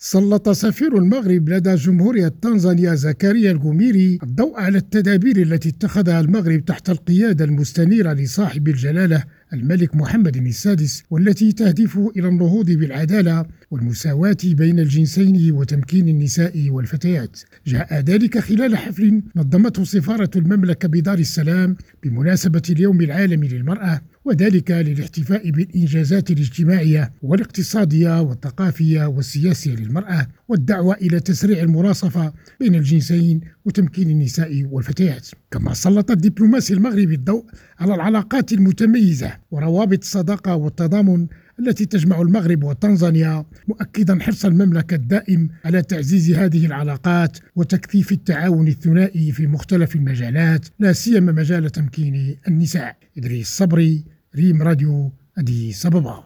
سلط سفير المغرب لدى جمهورية تنزانيا زكريا الغوميري الضوء على التدابير التي اتخذها المغرب تحت القيادة المستنيرة لصاحب الجلالة. الملك محمد السادس والتي تهدف إلى النهوض بالعدالة والمساواة بين الجنسين وتمكين النساء والفتيات. جاء ذلك خلال حفل نظمته سفارة المملكة بدار السلام بمناسبة اليوم العالمي للمرأة وذلك للاحتفاء بالإنجازات الاجتماعية والاقتصادية والثقافية والسياسية للمرأة والدعوة إلى تسريع المراصفة بين الجنسين وتمكين النساء والفتيات. كما سلط الدبلوماسي المغربي الضوء على العلاقات المتميزة وروابط الصداقة والتضامن التي تجمع المغرب وتنزانيا مؤكدا حرص المملكة الدائم على تعزيز هذه العلاقات وتكثيف التعاون الثنائي في مختلف المجالات لا سيما مجال تمكين النساء. إدريس صبري ريم راديو أديس أبابا.